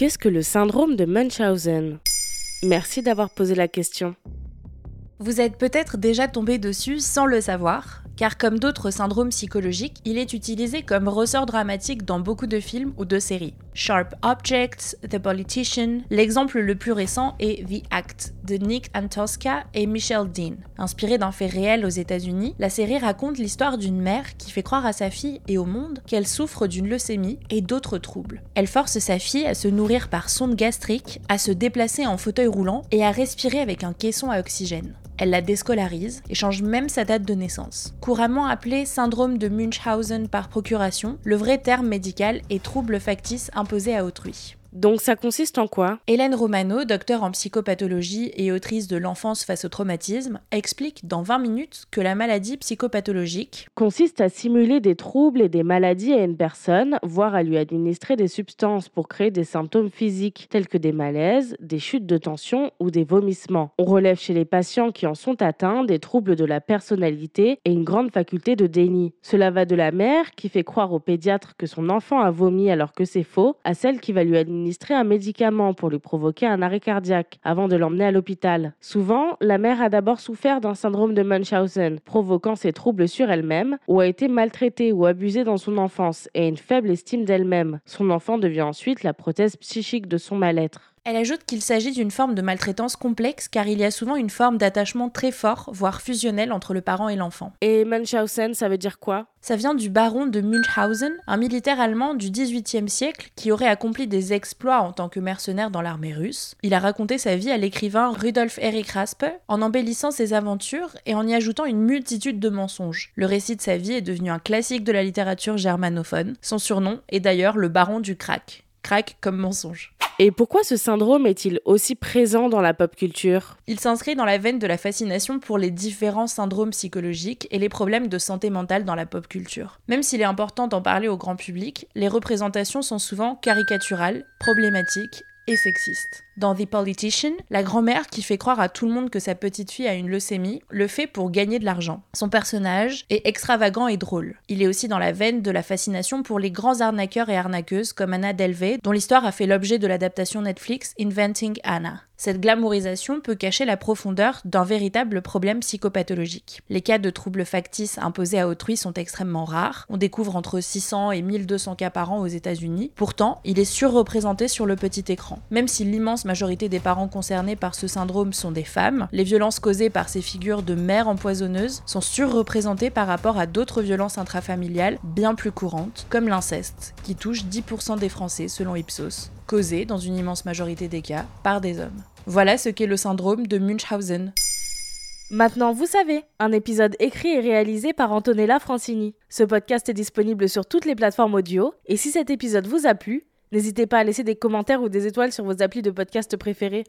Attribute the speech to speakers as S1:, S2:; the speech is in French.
S1: Qu'est-ce que le syndrome de Munchausen? Merci d'avoir posé la question.
S2: Vous êtes peut-être déjà tombé dessus sans le savoir, car comme d'autres syndromes psychologiques, il est utilisé comme ressort dramatique dans beaucoup de films ou de séries. Sharp Objects, The Politician, l'exemple le plus récent est The Act de Nick Antosca et Michelle Dean. Inspiré d'un fait réel aux États-Unis, la série raconte l'histoire d'une mère qui fait croire à sa fille et au monde qu'elle souffre d'une leucémie et d'autres troubles. Elle force sa fille à se nourrir par sonde gastrique, à se déplacer en fauteuil roulant et à respirer avec un caisson à oxygène. Elle la déscolarise et change même sa date de naissance. Couramment appelé syndrome de Munchausen par procuration, le vrai terme médical est trouble factice imposé à autrui.
S1: Donc ça consiste en quoi?
S2: Hélène Romano, docteur en psychopathologie et autrice de L'enfance face au traumatisme, explique dans 20 minutes que la maladie psychopathologique
S1: consiste à simuler des troubles et des maladies à une personne, voire à lui administrer des substances pour créer des symptômes physiques tels que des malaises, des chutes de tension ou des vomissements. On relève chez les patients qui en sont atteints des troubles de la personnalité et une grande faculté de déni. Cela va de la mère qui fait croire au pédiatre que son enfant a vomi alors que c'est faux, à celle qui va lui administrer administrer un médicament pour lui provoquer un arrêt cardiaque avant de l'emmener à l'hôpital. Souvent, la mère a d'abord souffert d'un syndrome de Munchausen, provoquant ses troubles sur elle-même, ou a été maltraitée ou abusée dans son enfance et une faible estime d'elle-même. Son enfant devient ensuite la prothèse psychique de son mal-être.
S2: Elle ajoute qu'il s'agit d'une forme de maltraitance complexe car il y a souvent une forme d'attachement très fort, voire fusionnel entre le parent et l'enfant.
S1: Et Munchausen, ça veut dire quoi?
S2: Ça vient du baron de Munchausen, un militaire allemand du XVIIIe siècle qui aurait accompli des exploits en tant que mercenaire dans l'armée russe. Il a raconté sa vie à l'écrivain Rudolf Erich Raspe en embellissant ses aventures et en y ajoutant une multitude de mensonges. Le récit de sa vie est devenu un classique de la littérature germanophone. Son surnom est d'ailleurs le baron du crack. Crack comme mensonge.
S1: Et pourquoi ce syndrome est-il aussi présent dans la pop culture?
S2: Il s'inscrit dans la veine de la fascination pour les différents syndromes psychologiques et les problèmes de santé mentale dans la pop culture. Même s'il est important d'en parler au grand public, les représentations sont souvent caricaturales, problématiques et sexistes. Dans The Politician, la grand-mère qui fait croire à tout le monde que sa petite fille a une leucémie le fait pour gagner de l'argent. Son personnage est extravagant et drôle. Il est aussi dans la veine de la fascination pour les grands arnaqueurs et arnaqueuses comme Anna Delvey, dont l'histoire a fait l'objet de l'adaptation Netflix Inventing Anna. Cette glamourisation peut cacher la profondeur d'un véritable problème psychopathologique. Les cas de troubles factices imposés à autrui sont extrêmement rares. On découvre entre 600 et 1200 cas par an aux États-Unis. Pourtant, il est surreprésenté sur le petit écran. Même si l'immense majorité des parents concernés par ce syndrome sont des femmes, les violences causées par ces figures de mères empoisonneuses sont surreprésentées par rapport à d'autres violences intrafamiliales bien plus courantes, comme l'inceste, qui touche 10% des Français selon Ipsos, causé, dans une immense majorité des cas, par des hommes. Voilà ce qu'est le syndrome de Munchausen.
S1: Maintenant, vous savez, un épisode écrit et réalisé par Antonella Francini. Ce podcast est disponible sur toutes les plateformes audio, et si cet épisode vous a plu, n'hésitez pas à laisser des commentaires ou des étoiles sur vos applis de podcast préférés.